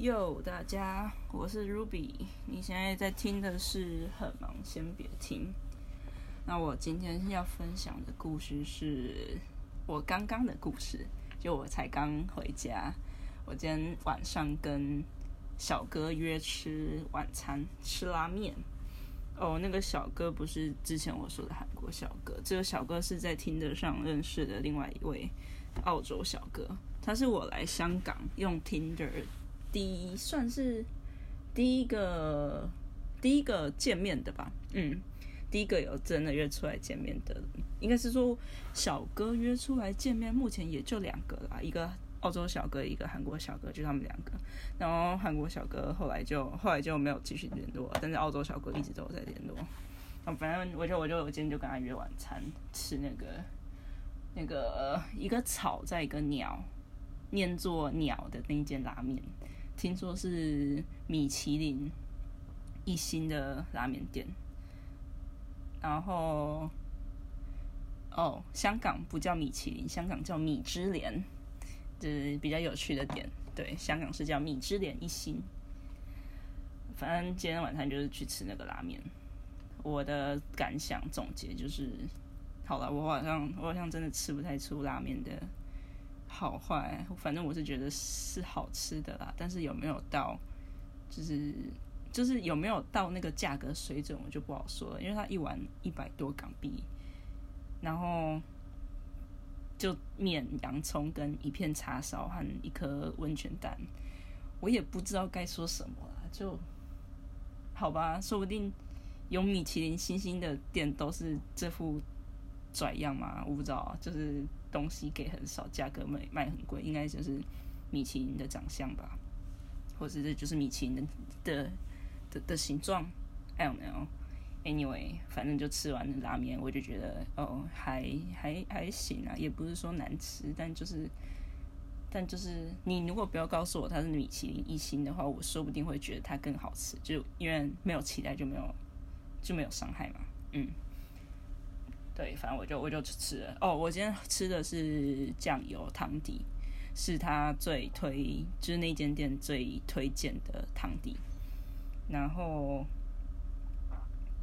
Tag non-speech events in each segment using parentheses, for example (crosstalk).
哟，大家，我是 Ruby。你现在在听的是《很忙先别听》。那我今天要分享的故事是我刚刚的故事，就我才刚回家。我今天晚上跟小哥约吃晚餐，吃拉面。哦，那个小哥不是之前我说的韩国小哥，这个小哥是在听得上认识的另外一位澳洲小哥。他是我来香港用 Tinder。第一算是第一个第一个见面的吧，嗯，第一个有真的约出来见面的，应该是说小哥约出来见面，目前也就两个啦，一个澳洲小哥，一个韩国小哥，就他们两个。然后韩国小哥后来就后来就没有继续联络，但是澳洲小哥一直都有在联络。啊，反正我就我就我今天就跟他约晚餐，吃那个那个一个草在一个鸟念作鸟的那间拉面。听说是米其林一星的拉面店，然后哦，香港不叫米其林，香港叫米芝莲，这比较有趣的点。对，香港是叫米芝莲一星。反正今天晚上就是去吃那个拉面。我的感想总结就是，好了，我好像我好像真的吃不太出拉面的。好坏，反正我是觉得是好吃的啦。但是有没有到，就是就是有没有到那个价格水准，我就不好说了。因为它一碗一百多港币，然后就面、洋葱跟一片叉烧和一颗温泉蛋，我也不知道该说什么了。就好吧，说不定有米其林星星的店都是这副拽样嘛，我不知道，就是。东西给很少，价格卖卖很贵，应该就是米其林的长相吧，或者是就是米其林的的的的形状，I don't know。Anyway，反正就吃完拉面，我就觉得哦，还还还行啊，也不是说难吃，但就是但就是你如果不要告诉我它是米其林一星的话，我说不定会觉得它更好吃，就因为没有期待就没有就没有伤害嘛，嗯。对，反正我就我就吃了。哦，我今天吃的是酱油汤底，是他最推，就是那间店最推荐的汤底。然后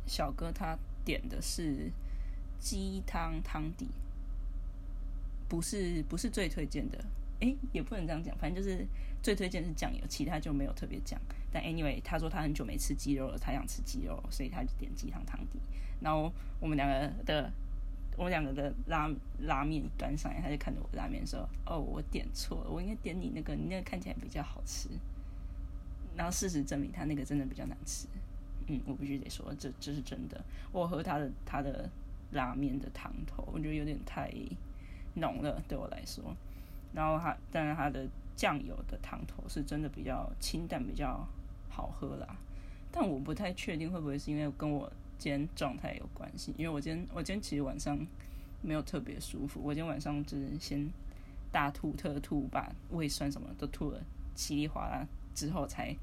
小哥他点的是鸡汤汤底，不是不是最推荐的。哎，也不能这样讲，反正就是最推荐是酱油，其他就没有特别讲。但 anyway，他说他很久没吃鸡肉了，他想吃鸡肉，所以他就点鸡汤汤底。然后我们两个的。我两个的拉拉面端上来，他就看着我拉面说：“哦，我点错了，我应该点你那个，你那个看起来比较好吃。”然后事实证明，他那个真的比较难吃。嗯，我必须得说，这这是真的。我喝他的他的拉面的汤头，我觉得有点太浓了，对我来说。然后他，但是他的酱油的汤头是真的比较清淡，比较好喝啦。但我不太确定会不会是因为跟我。今天状态有关系，因为我今天我今天其实晚上没有特别舒服。我今天晚上就是先大吐特吐，把胃酸什么都吐了稀里哗啦，之后才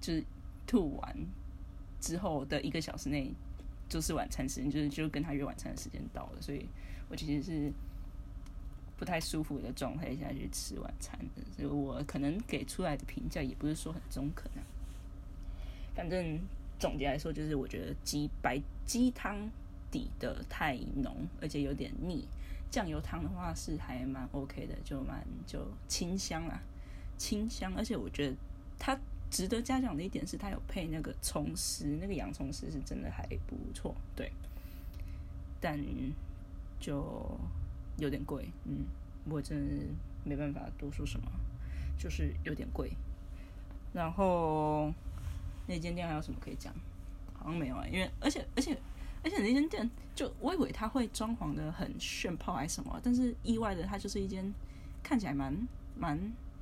就是吐完之后的一个小时内就是晚餐时间，就是就跟他约晚餐的时间到了，所以我其实是不太舒服的状态下去吃晚餐的，所以我可能给出来的评价也不是说很中肯啊，反正。总结来说，就是我觉得鸡白鸡汤底的太浓，而且有点腻。酱油汤的话是还蛮 OK 的，就蛮就清香啊，清香。而且我觉得它值得嘉奖的一点是，它有配那个葱丝，那个洋葱丝是真的还不错。对，但就有点贵，嗯，我真没办法多说什么，就是有点贵。然后。那间店还有什么可以讲？好像没有啊，因为而且而且而且那间店就我以为它会装潢的很炫炮还是什么，但是意外的它就是一间看起来蛮蛮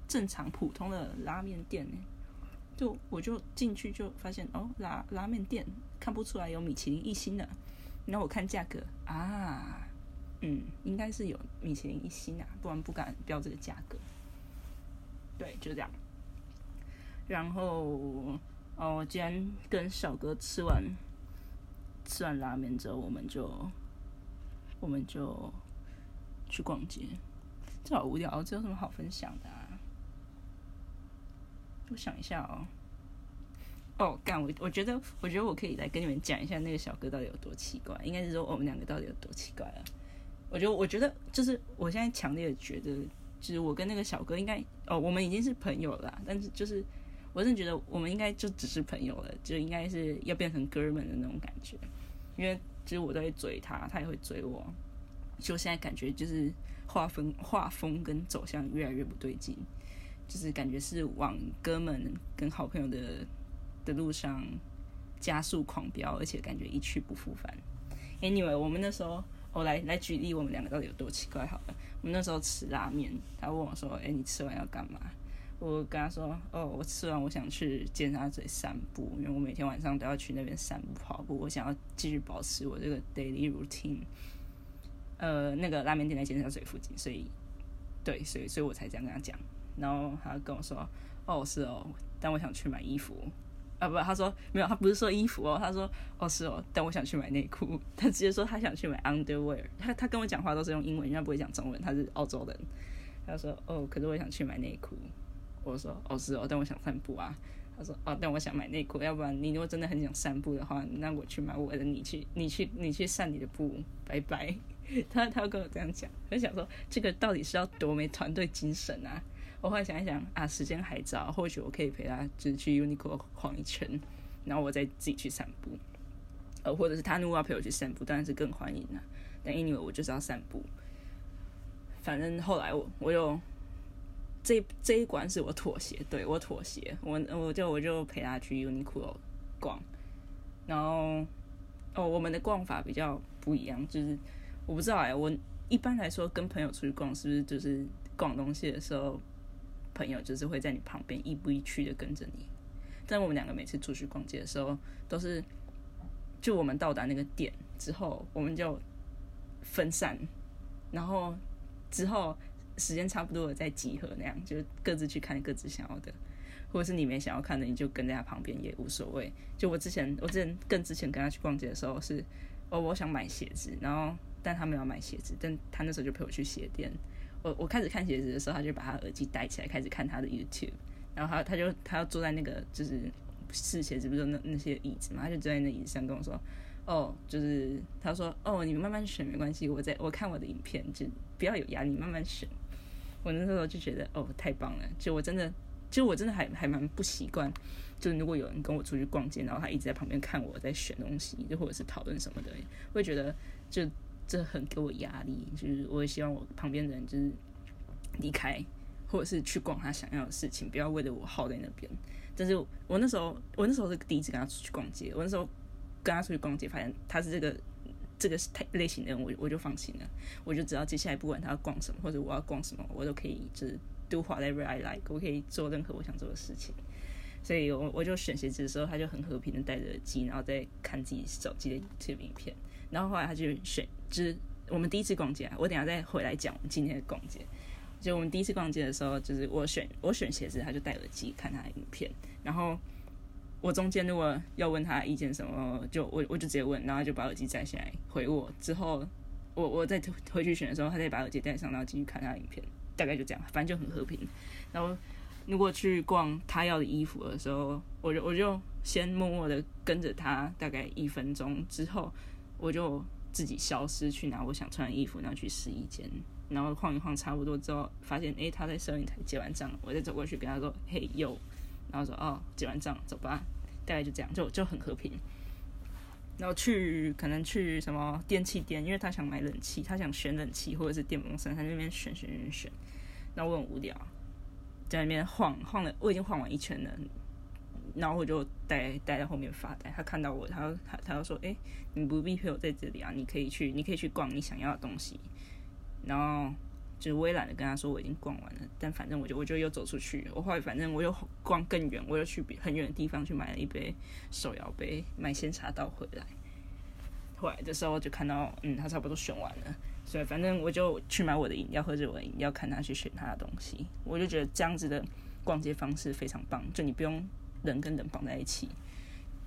正常普通的拉面店呢。就我就进去就发现哦拉拉面店看不出来有米其林一星的，然后我看价格啊，嗯，应该是有米其林一星啊，不然不敢标这个价格。对，就这样，然后。哦，我今天跟小哥吃完吃完拉面之后，我们就我们就去逛街。这好无聊，这有什么好分享的啊？我想一下哦。哦，干我我觉得，我觉得我可以来跟你们讲一下那个小哥到底有多奇怪。应该是说我们两个到底有多奇怪啊？我觉得，我觉得就是我现在强烈的觉得，就是我跟那个小哥应该哦，我们已经是朋友了。但是就是我真的觉得我们应该就只是朋友了，就应该是要变成哥们的那种感觉。因为其实我都会追他，他也会追我。就现在感觉就是画风画风跟走向越来越不对劲，就是感觉是往哥们跟好朋友的。的路上加速狂飙，而且感觉一去不复返。Anyway，我们那时候，我来来举例，我们两个到底有多奇怪？好了，我们那时候吃拉面，他问我说：“哎，你吃完要干嘛？”我跟他说：“哦，我吃完我想去尖沙咀散步，因为我每天晚上都要去那边散步跑步，我想要继续保持我这个 daily routine。”呃，那个拉面店在尖沙咀附近，所以对，所以所以我才这样跟他讲。然后他跟我说：“哦，是哦，但我想去买衣服。”啊不，他说没有，他不是说衣服哦，他说哦是哦，但我想去买内裤，他直接说他想去买 underwear，他 (laughs) 他跟我讲话都是用英文，人家不会讲中文，他是澳洲人，他说哦，可是我想去买内裤，我说哦是哦，但我想散步啊，他说哦，但我想买内裤，要不然你如果真的很想散步的话，那我去买我的，你去你去你去散你的步，拜拜，(laughs) 他他跟我这样讲，我想说这个到底是要多没团队精神啊？我后来想一想啊，时间还早，或许我可以陪他，就是去 Uniqlo 晃一圈，然后我再自己去散步。呃，或者是他如果要陪我去散步，当然是更欢迎了。但 anyway，我就是要散步。反正后来我我又这这一关是我妥协，对我妥协，我我就我就陪他去 Uniqlo 逛。然后哦，我们的逛法比较不一样，就是我不知道哎，我一般来说跟朋友出去逛，是不是就是逛东西的时候？朋友就是会在你旁边亦步亦趋的跟着你，但我们两个每次出去逛街的时候，都是就我们到达那个店之后，我们就分散，然后之后时间差不多了再集合，那样就各自去看各自想要的，或者是你没想要看的，你就跟在他旁边也无所谓。就我之前，我之前更之前跟他去逛街的时候是，哦，我想买鞋子，然后但他没有买鞋子，但他那时候就陪我去鞋店。我我开始看鞋子的时候，他就把他耳机戴起来，开始看他的 YouTube。然后他他就他要坐在那个就是试鞋子，不是那那些椅子嘛，他就坐在那椅子上跟我说：“哦，就是他说哦，你们慢慢选没关系，我在我看我的影片，就不要有压力，慢慢选。”我那时候就觉得哦，太棒了！就我真的，就我真的还还蛮不习惯，就是如果有人跟我出去逛街，然后他一直在旁边看我在选东西，就或者是讨论什么的，会觉得就。这很给我压力，就是我也希望我旁边的人就是离开，或者是去逛他想要的事情，不要为了我耗在那边。但是我那时候，我那时候是第一次跟他出去逛街，我那时候跟他出去逛街，发现他是这个这个类型的人，我我就放心了。我就知道接下来不管他要逛什么，或者我要逛什么，我都可以就是 do whatever I like，我可以做任何我想做的事情。所以我我就选鞋子的时候，他就很和平的戴着耳机，然后再看自己手机的 YouTube 影片。然后后来他就选。就是我们第一次逛街，我等下再回来讲我们今天的逛街。就我们第一次逛街的时候，就是我选我选鞋子，他就戴耳机看他的影片。然后我中间如果要问他意见什么，就我我就直接问，然后就把耳机摘下来回我。之后我我再回去选的时候，他再把耳机戴上，然后继续看他的影片。大概就这样，反正就很和平。然后如果去逛他要的衣服的时候，我就我就先默默的跟着他，大概一分钟之后，我就。自己消失去拿我想穿的衣服，然后去试衣间，然后晃一晃差不多之后，发现诶他在收银台结完账，我再走过去跟他说嘿哟，然后说哦结完账走吧，大概就这样，就就很和平。然后去可能去什么电器店，因为他想买冷气，他想选冷气或者是电风扇，他那边选选选选，然后我很无聊，在那边晃晃了，我已经晃完一圈了。然后我就待待在后面发呆。他看到我，他他他就说：“哎，你不必陪我在这里啊，你可以去，你可以去逛你想要的东西。”然后就是我也懒得跟他说我已经逛完了，但反正我就我就又走出去。我后来反正我又逛更远，我又去很远的地方去买了一杯手摇杯，买鲜茶倒回来。后来的时候就看到，嗯，他差不多选完了，所以反正我就去买我的饮料，喝着我的饮料，看他去选他的东西。我就觉得这样子的逛街方式非常棒，就你不用。人跟人绑在一起，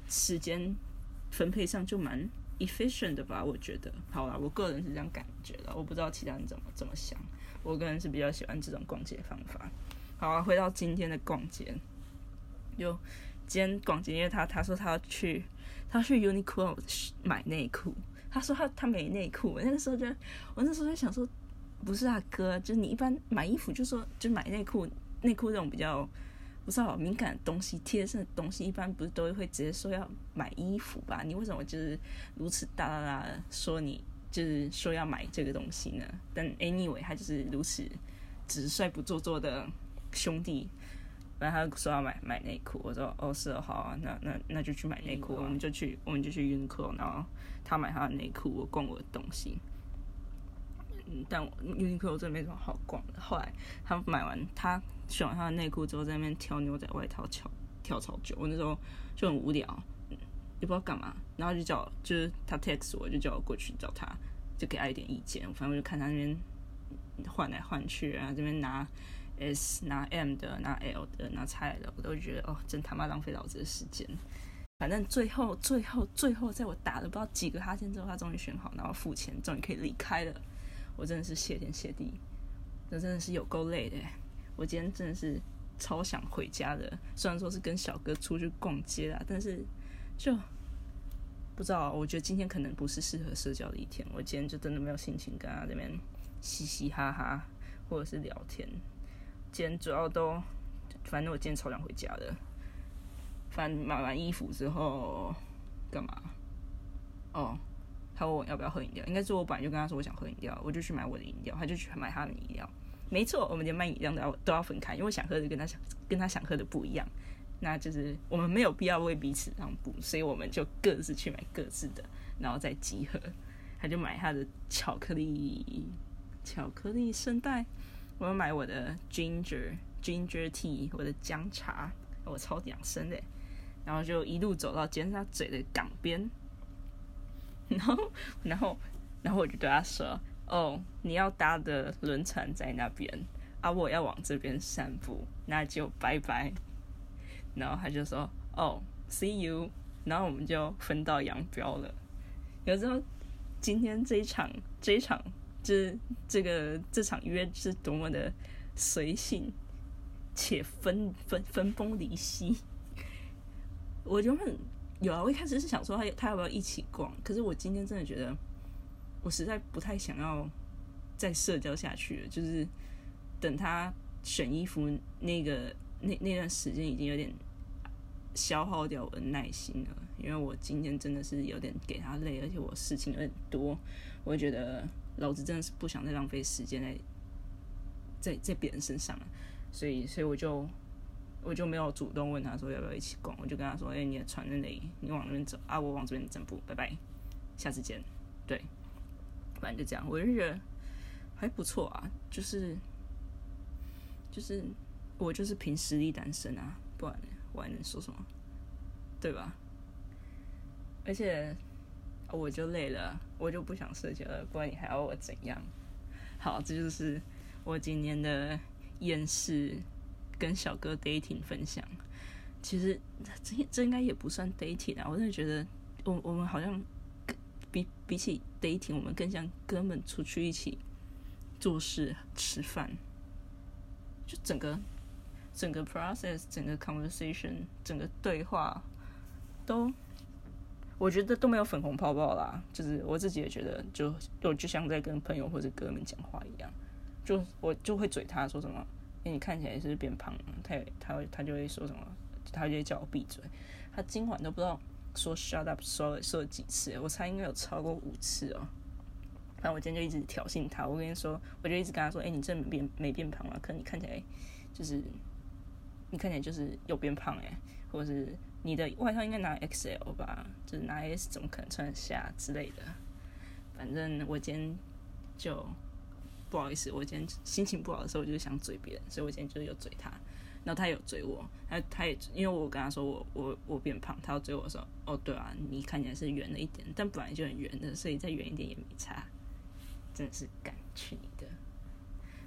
时间分配上就蛮 efficient 的吧？我觉得，好啦，我个人是这样感觉的，我不知道其他人怎么怎么想。我个人是比较喜欢这种逛街方法。好，回到今天的逛街，就今天逛街，因为他他说他要去，他要去 Uniqlo 买内裤。他说他他没内裤，那个时候就我那时候在想说，不是啊哥，就你一般买衣服就说就买内裤，内裤这种比较不是好敏感的东西、贴身的东西，一般不是都会直接说要买衣服吧？你为什么就是如此大大大的说你就是说要买这个东西呢？但 anyway，他就是如此直率不做作的兄弟。然后他说要买买内裤，我说哦是哦好啊，那那那就去买内裤，我们就去我们就去 Uniqlo，然后他买他的内裤，我逛我的东西。嗯，但 Uniqlo 真的没什么好逛的。后来他买完，他选完他的内裤之后，在那边挑牛仔外套，挑挑超久。我那时候就很无聊，也不知道干嘛，然后就叫就是他 text 我，就叫我过去找他，就给他一点意见。反正我就看他那边换来换去啊，这边拿。S 拿 M 的，拿 L 的，拿 X 的，我都觉得哦，真他妈浪费老子的时间。反正最后、最后、最后，在我打了不知道几个哈欠之后，他终于选好，然后付钱，终于可以离开了。我真的是谢天谢地，这真的是有够累的。我今天真的是超想回家的，虽然说是跟小哥出去逛街啦，但是就不知道。我觉得今天可能不是适合社交的一天，我今天就真的没有心情跟他这边嘻嘻哈哈，或者是聊天。今天主要都，反正我今天超想回家的。反正买完衣服之后干嘛？哦，他问我要不要喝饮料，应该是我本来就跟他说我想喝饮料，我就去买我的饮料，他就去买他的饮料。没错，我们连卖饮料都要都要分开，因为想喝的跟他想跟他想喝的不一样。那就是我们没有必要为彼此让步，所以我们就各自去买各自的，然后再集合。他就买他的巧克力巧克力圣代。我要买我的 ginger ginger tea，我的姜茶，我超养生的。然后就一路走到尖沙咀的港边，然后，然后，然后我就对他说：“哦，你要搭的轮船在那边，啊，我要往这边散步，那就拜拜。”然后他就说：“哦，see you。”然后我们就分道扬镳了。有时候今天这一场，这一场。这这个这场约是多么的随性且分分分崩离析，我就很有啊！我一开始是想说他他要不要一起逛，可是我今天真的觉得我实在不太想要再社交下去了。就是等他选衣服那个那那段时间已经有点消耗掉我的耐心了，因为我今天真的是有点给他累，而且我事情有点多，我觉得。老子真的是不想再浪费时间在在在别人身上了，所以所以我就我就没有主动问他说要不要一起逛，我就跟他说：“哎，你的船在哪里？你往那边走啊，我往这边整步，拜拜，下次见。”对，反正就这样，我就觉得还不错啊，就是就是我就是凭实力单身啊，不然我还能说什么？对吧？而且。我就累了，我就不想社交了，不然你还要我怎样？好，这就是我今年的厌世跟小哥 dating 分享。其实这这应该也不算 dating 啊，我真的觉得我我们好像比比起 dating，我们更像哥们出去一起做事、吃饭，就整个整个 process、整个 conversation、整个对话都。我觉得都没有粉红泡泡啦，就是我自己也觉得，就就就像在跟朋友或者哥们讲话一样，就我就会嘴他说什么，哎，你看起来是变胖了，他也他会他就会说什么，他就会叫我闭嘴，他今晚都不知道说 shut up 说了说了几次，我猜应该有超过五次哦。反正我今天就一直挑衅他，我跟你说，我就一直跟他说，哎，你真没变没变胖啊，可你看起来就是你看起来就是有变胖哎，或者是。你的外套应该拿 XL 吧，就是拿 S 怎么可能穿得下之类的。反正我今天就不好意思，我今天心情不好的时候，我就想嘴别人，所以我今天就有嘴他。然后他有嘴我，他他也因为我跟他说我我我变胖，他要追我说哦对啊，你看起来是圆了一点，但本来就很圆的，所以再圆一点也没差。真的是敢去你的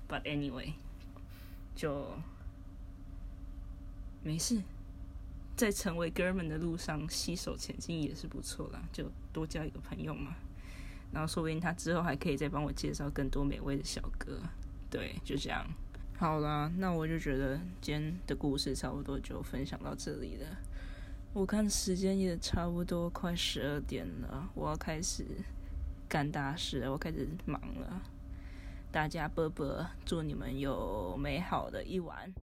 ！But anyway，就没事。在成为哥们的路上携手前进也是不错啦，就多交一个朋友嘛。然后说不定他之后还可以再帮我介绍更多美味的小哥。对，就这样。好啦，那我就觉得今天的故事差不多就分享到这里了。我看时间也差不多快十二点了，我要开始干大事了，我开始忙了。大家啵啵，祝你们有美好的一晚。